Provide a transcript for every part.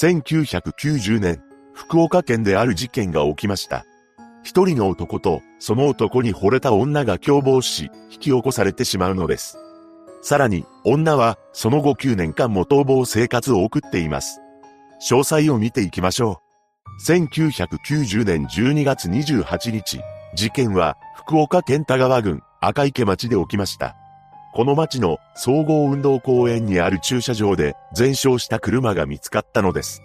1990年、福岡県である事件が起きました。一人の男と、その男に惚れた女が共謀し、引き起こされてしまうのです。さらに、女は、その後9年間も逃亡生活を送っています。詳細を見ていきましょう。1990年12月28日、事件は、福岡県田川郡赤池町で起きました。この町の総合運動公園にある駐車場で全焼した車が見つかったのです。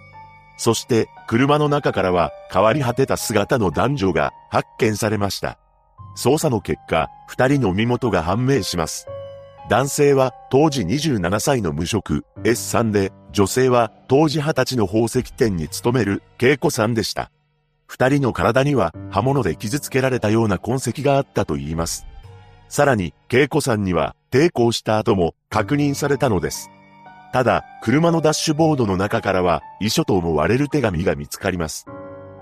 そして車の中からは変わり果てた姿の男女が発見されました。捜査の結果、二人の身元が判明します。男性は当時27歳の無職 S さんで、女性は当時20歳の宝石店に勤める恵子さんでした。二人の体には刃物で傷つけられたような痕跡があったと言います。さらに、恵子さんには抵抗した後も確認されたのです。ただ、車のダッシュボードの中からは、遺書と思われる手紙が見つかります。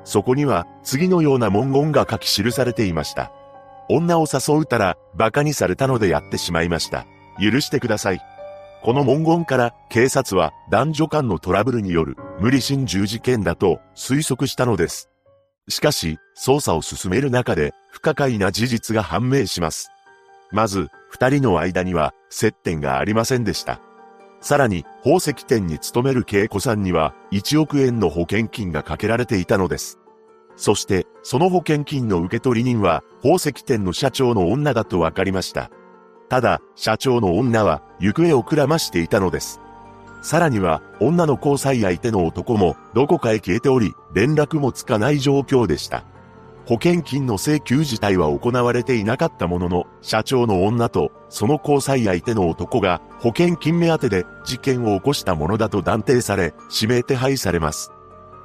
そこには、次のような文言が書き記されていました。女を誘うたら、馬鹿にされたのでやってしまいました。許してください。この文言から、警察は男女間のトラブルによる無理心中事件だと推測したのです。しかし、捜査を進める中で、不可解な事実が判明します。まず、二人の間には接点がありませんでした。さらに、宝石店に勤める恵子さんには、1億円の保険金がかけられていたのです。そして、その保険金の受取人は、宝石店の社長の女だと分かりました。ただ、社長の女は、行方をくらましていたのです。さらには、女の交際相手の男も、どこかへ消えており、連絡もつかない状況でした。保険金の請求自体は行われていなかったものの、社長の女とその交際相手の男が保険金目当てで事件を起こしたものだと断定され、指名手配されます。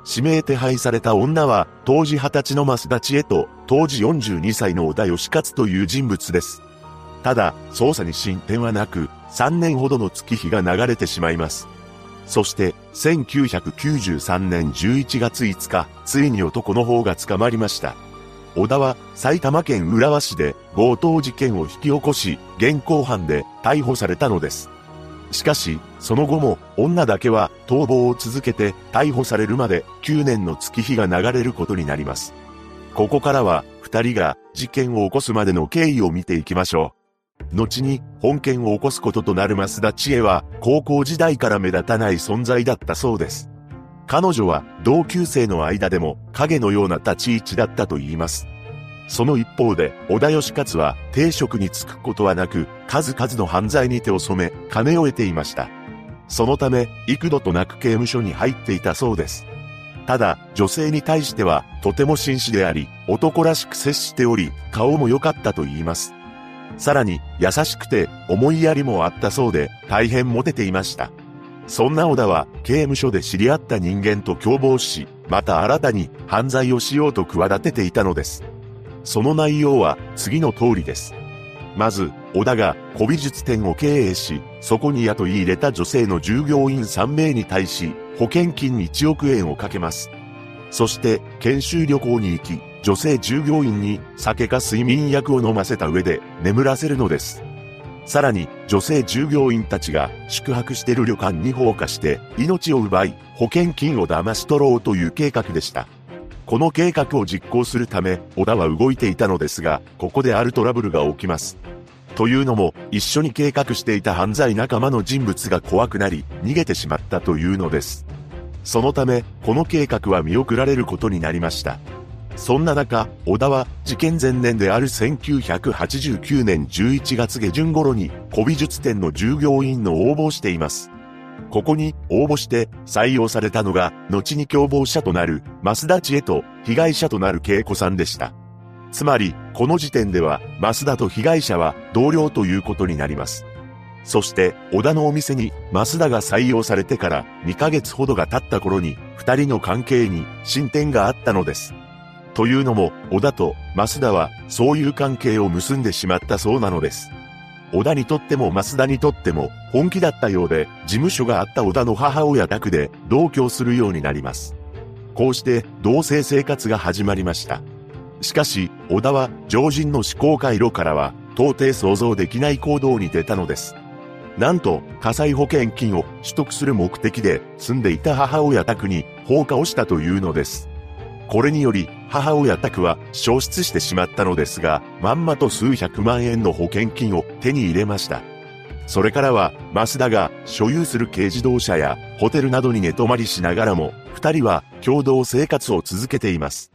指名手配された女は、当時20歳の増田千恵と、当時42歳の小田義勝という人物です。ただ、捜査に進展はなく、3年ほどの月日が流れてしまいます。そして、1993年11月5日、ついに男の方が捕まりました。小田は埼玉県浦和市で強盗事件を引き起こし、現行犯で逮捕されたのです。しかし、その後も女だけは逃亡を続けて逮捕されるまで9年の月日が流れることになります。ここからは二人が事件を起こすまでの経緯を見ていきましょう。後に本件を起こすこととなる増田千恵は高校時代から目立たない存在だったそうです。彼女は同級生の間でも影のような立ち位置だったと言います。その一方で、小田義勝は定職に就くことはなく、数々の犯罪に手を染め、金を得ていました。そのため、幾度となく刑務所に入っていたそうです。ただ、女性に対しては、とても紳士であり、男らしく接しており、顔も良かったと言います。さらに、優しくて、思いやりもあったそうで、大変モテていました。そんな小田は刑務所で知り合った人間と共謀し、また新たに犯罪をしようと企てていたのです。その内容は次の通りです。まず、小田が古美術店を経営し、そこに雇い入れた女性の従業員3名に対し、保険金1億円をかけます。そして、研修旅行に行き、女性従業員に酒か睡眠薬を飲ませた上で眠らせるのです。さらに、女性従業員たちが宿泊している旅館に放火して命を奪い、保険金を騙し取ろうという計画でした。この計画を実行するため、小田は動いていたのですが、ここであるトラブルが起きます。というのも、一緒に計画していた犯罪仲間の人物が怖くなり、逃げてしまったというのです。そのため、この計画は見送られることになりました。そんな中、小田は事件前年である1989年11月下旬頃に古美術店の従業員の応募をしています。ここに応募して採用されたのが、後に共謀者となる増田千恵と被害者となる恵子さんでした。つまり、この時点では、増田と被害者は同僚ということになります。そして、小田のお店に増田が採用されてから2ヶ月ほどが経った頃に、二人の関係に進展があったのです。というのも、小田と増田はそういう関係を結んでしまったそうなのです。小田にとっても増田にとっても本気だったようで、事務所があった小田の母親宅で同居するようになります。こうして同棲生活が始まりました。しかし、小田は常人の思考回路からは到底想像できない行動に出たのです。なんと火災保険金を取得する目的で住んでいた母親宅に放火をしたというのです。これにより母親宅は消失してしまったのですが、まんまと数百万円の保険金を手に入れました。それからは、増田が所有する軽自動車やホテルなどに寝泊まりしながらも、二人は共同生活を続けています。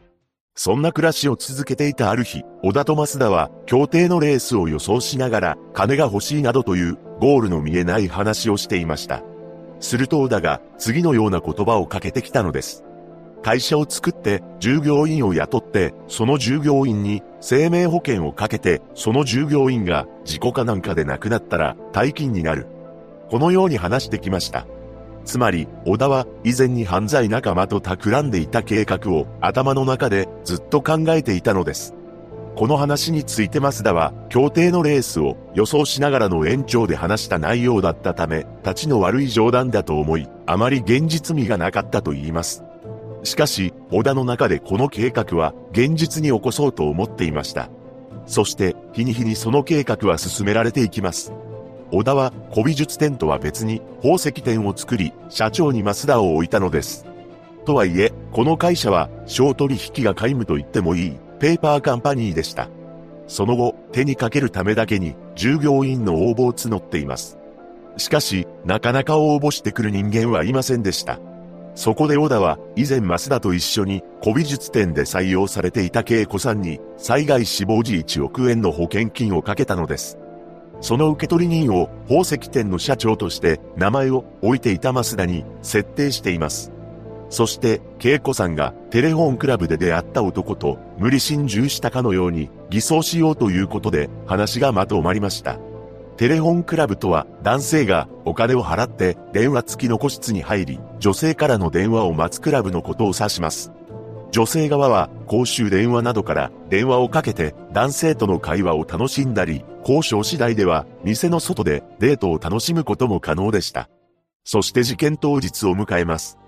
そんな暮らしを続けていたある日、小田と増田は、協定のレースを予想しながら、金が欲しいなどという、ゴールの見えない話をしていました。すると小田が、次のような言葉をかけてきたのです。会社を作って、従業員を雇って、その従業員に、生命保険をかけて、その従業員が、事故かなんかで亡くなったら、大金になる。このように話してきました。つまり、小田は以前に犯罪仲間と企んでいた計画を頭の中でずっと考えていたのです。この話について増田は、協定のレースを予想しながらの延長で話した内容だったため、立ちの悪い冗談だと思い、あまり現実味がなかったと言います。しかし、小田の中でこの計画は現実に起こそうと思っていました。そして、日に日にその計画は進められていきます。小田は古美術店とは別に宝石店を作り、社長に増田を置いたのです。とはいえ、この会社は小取引が皆無と言ってもいいペーパーカンパニーでした。その後、手にかけるためだけに従業員の応募を募っています。しかし、なかなか応募してくる人間はいませんでした。そこで小田は以前増田と一緒に古美術店で採用されていた恵子さんに災害死亡時1億円の保険金をかけたのです。その受取人を宝石店の社長として名前を置いていた増田に設定しています。そして、恵子さんがテレフォンクラブで出会った男と無理心中したかのように偽装しようということで話がまとまりました。テレフォンクラブとは男性がお金を払って電話付きの個室に入り、女性からの電話を待つクラブのことを指します。女性側は公衆電話などから電話をかけて男性との会話を楽しんだり、交渉次第では店の外でデートを楽しむことも可能でした。そして事件当日を迎えます。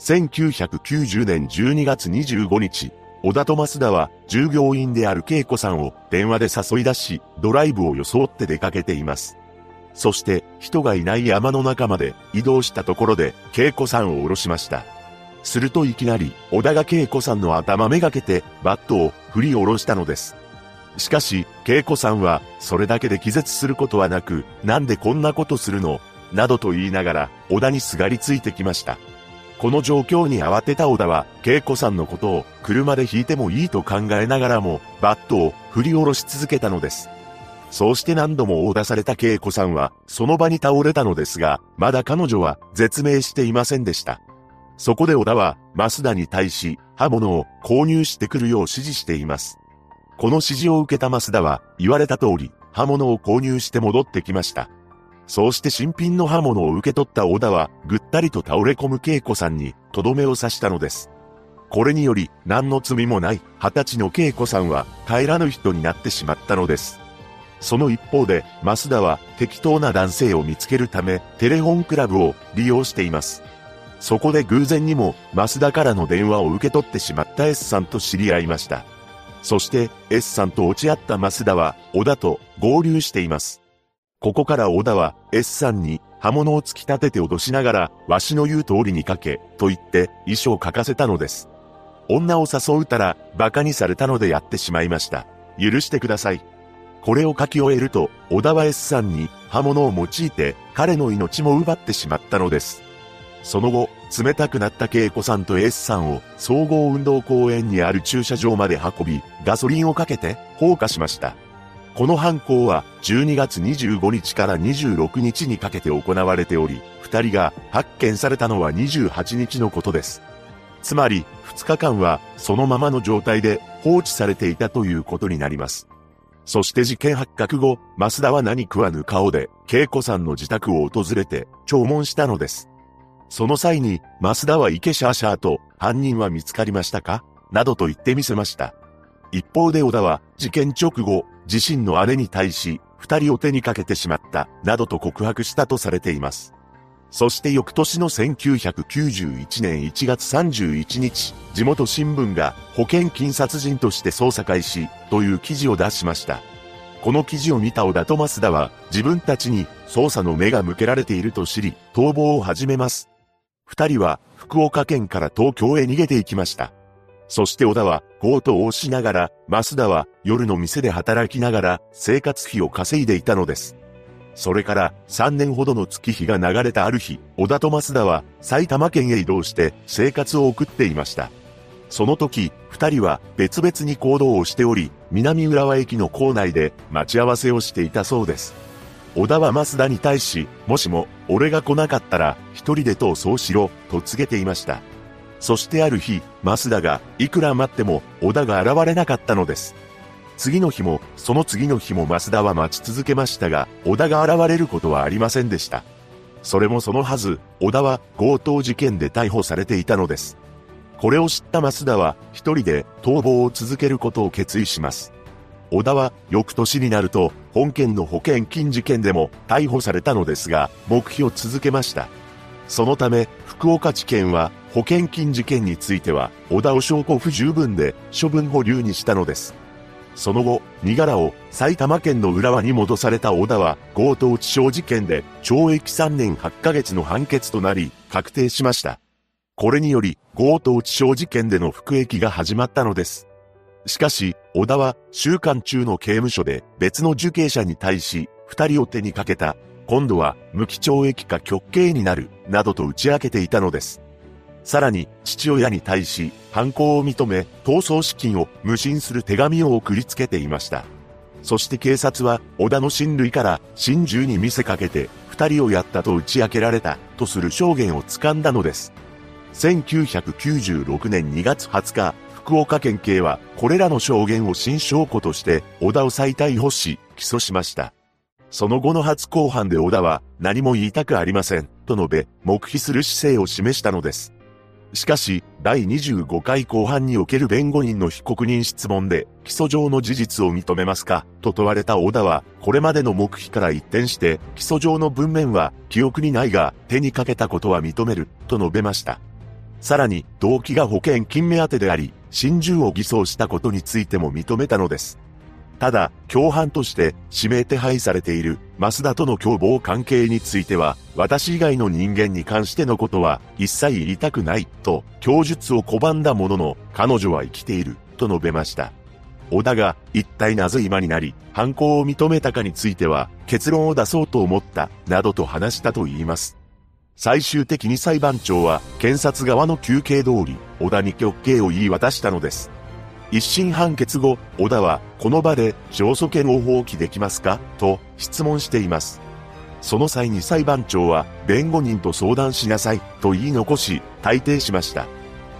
1990年12月25日、小田と増田は従業員である恵子さんを電話で誘い出し、ドライブを装って出かけています。そして人がいない山の中まで移動したところで恵子さんを降ろしました。するといきなり、小田が恵子さんの頭めがけて、バットを振り下ろしたのです。しかし、恵子さんは、それだけで気絶することはなく、なんでこんなことするの？などと言いながら、小田にすがりついてきました。この状況に慌てた小田は、恵子さんのことを車で引いてもいいと考えながらも、バットを振り下ろし続けたのです。そうして何度も追出された恵子さんは、その場に倒れたのですが、まだ彼女は絶命していませんでした。そこで小田は、増田に対し、刃物を購入してくるよう指示しています。この指示を受けた増田は、言われた通り、刃物を購入して戻ってきました。そうして新品の刃物を受け取った小田は、ぐったりと倒れ込む恵子さんに、とどめを刺したのです。これにより、何の罪もない、二十歳の恵子さんは、帰らぬ人になってしまったのです。その一方で、増田は、適当な男性を見つけるため、テレフォンクラブを利用しています。そこで偶然にも、増田からの電話を受け取ってしまった S さんと知り合いました。そして、S さんと落ち合った増田は、小田と合流しています。ここから小田は、S さんに刃物を突き立てて脅しながら、わしの言う通りに書け、と言って遺書を書かせたのです。女を誘うたら、馬鹿にされたのでやってしまいました。許してください。これを書き終えると、小田は S さんに刃物を用いて、彼の命も奪ってしまったのです。その後、冷たくなった恵子さんと S さんを総合運動公園にある駐車場まで運び、ガソリンをかけて放火しました。この犯行は12月25日から26日にかけて行われており、二人が発見されたのは28日のことです。つまり、2日間はそのままの状態で放置されていたということになります。そして事件発覚後、増田は何食わぬ顔で、恵子さんの自宅を訪れて、弔問したのです。その際に、増田は池シャーシャーと、犯人は見つかりましたか？などと言ってみせました。一方で小田は、事件直後、自身の姉に対し、二人を手にかけてしまった、などと告白したとされています。そして翌年の1991年1月31日、地元新聞が保険金殺人として捜査開始という記事を出しました。この記事を見た小田と増田は、自分たちに捜査の目が向けられていると知り、逃亡を始めます。二人は、福岡県から東京へ逃げていきました。そして小田は強盗をしながら、増田は夜の店で働きながら生活費を稼いでいたのです。それから3年ほどの月日が流れたある日、小田と増田は埼玉県へ移動して生活を送っていました。その時、二人は別々に行動をしており、南浦和駅の構内で待ち合わせをしていたそうです。小田は増田に対し、もしも俺が来なかったら一人で逃走しろ、と告げていました。そしてある日、増田がいくら待っても小田が現れなかったのです。次の日も、その次の日も増田は待ち続けましたが、小田が現れることはありませんでした。それもそのはず、小田は強盗事件で逮捕されていたのです。これを知った増田は一人で逃亡を続けることを決意します。小田は翌年になると本件の保険金事件でも逮捕されたのですが、黙秘を続けました。そのため、福岡地検は保険金事件については、小田を証拠不十分で処分保留にしたのです。その後、身柄を埼玉県の浦和に戻された小田は、強盗致傷事件で懲役3年8ヶ月の判決となり、確定しました。これにより、強盗致傷事件での服役が始まったのです。しかし、小田は、週間中の刑務所で別の受刑者に対し、二人を手にかけた。今度は、無期懲役か極刑になる、などと打ち明けていたのです。さらに、父親に対し、犯行を認め、逃走資金を無心する手紙を送りつけていました。そして警察は、小田の親類から、心中に見せかけて、二人をやったと打ち明けられた、とする証言を掴んだのです。1996年2月20日、福岡県警は、これらの証言を新証拠として、小田を再逮捕し、起訴しました。その後の初公判で小田は、何も言いたくありません、と述べ、黙秘する姿勢を示したのです。しかし、第25回後半における弁護人の被告人質問で、起訴上の事実を認めますかと問われた小田は、これまでの黙秘から一転して、起訴上の文面は記憶にないが、手にかけたことは認める、と述べました。さらに、動機が保険金目当てであり、心中を偽装したことについても認めたのです。ただ、共犯として指名手配されている増田との共謀関係については、私以外の人間に関してのことは一切言いたくないと供述を拒んだものの、彼女は生きていると述べました。小田が一体なぜ今になり犯行を認めたかについては結論を出そうと思ったなどと話したと言います。最終的に裁判長は検察側の休憩通り小田に極刑を言い渡したのです。一審判決後、小田は、この場で、上訴権を放棄できますか？と、質問しています。その際に裁判長は、弁護人と相談しなさい、と言い残し、退廷しました。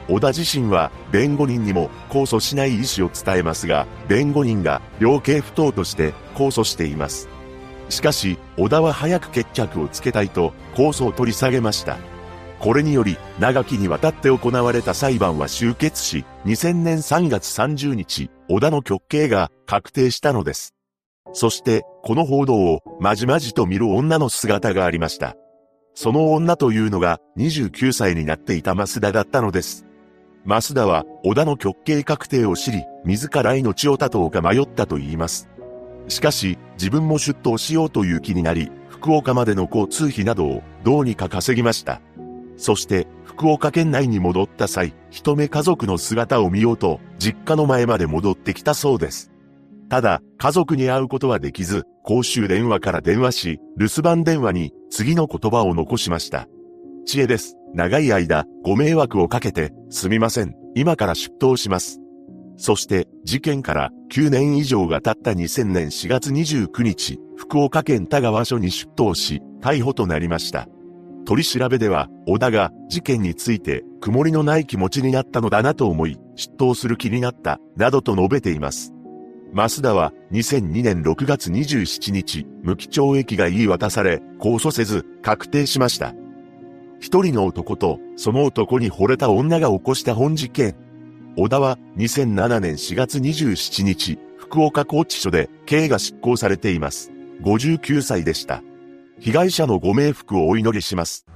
小田自身は、弁護人にも、控訴しない意思を伝えますが、弁護人が、量刑不当として、控訴しています。しかし、小田は早く決着をつけたいと、控訴を取り下げました。これにより、長きにわたって行われた裁判は終結し、2000年3月30日、小田の極刑が確定したのです。そして、この報道をまじまじと見る女の姿がありました。その女というのが29歳になっていた増田だったのです。増田は小田の極刑確定を知り、自ら命を絶とうか迷ったと言います。しかし、自分も出頭しようという気になり、福岡までの交通費などをどうにか稼ぎました。そして福岡県内に戻った際、一目家族の姿を見ようと実家の前まで戻ってきたそうです。ただ、家族に会うことはできず、公衆電話から電話し、留守番電話に次の言葉を残しました。知恵です。長い間、ご迷惑をかけて、すみません。今から出頭します。そして、事件から9年以上が経った2000年4月29日、福岡県田川署に出頭し、逮捕となりました。取り調べでは、小田が事件について曇りのない気持ちになったのだなと思い、出頭する気になった、などと述べています。増田は2002年6月27日、無期懲役が言い渡され、控訴せず、確定しました。一人の男と、その男に惚れた女が起こした本事件。小田は2007年4月27日、福岡拘置所で刑が執行されています。59歳でした。被害者のご冥福をお祈りします。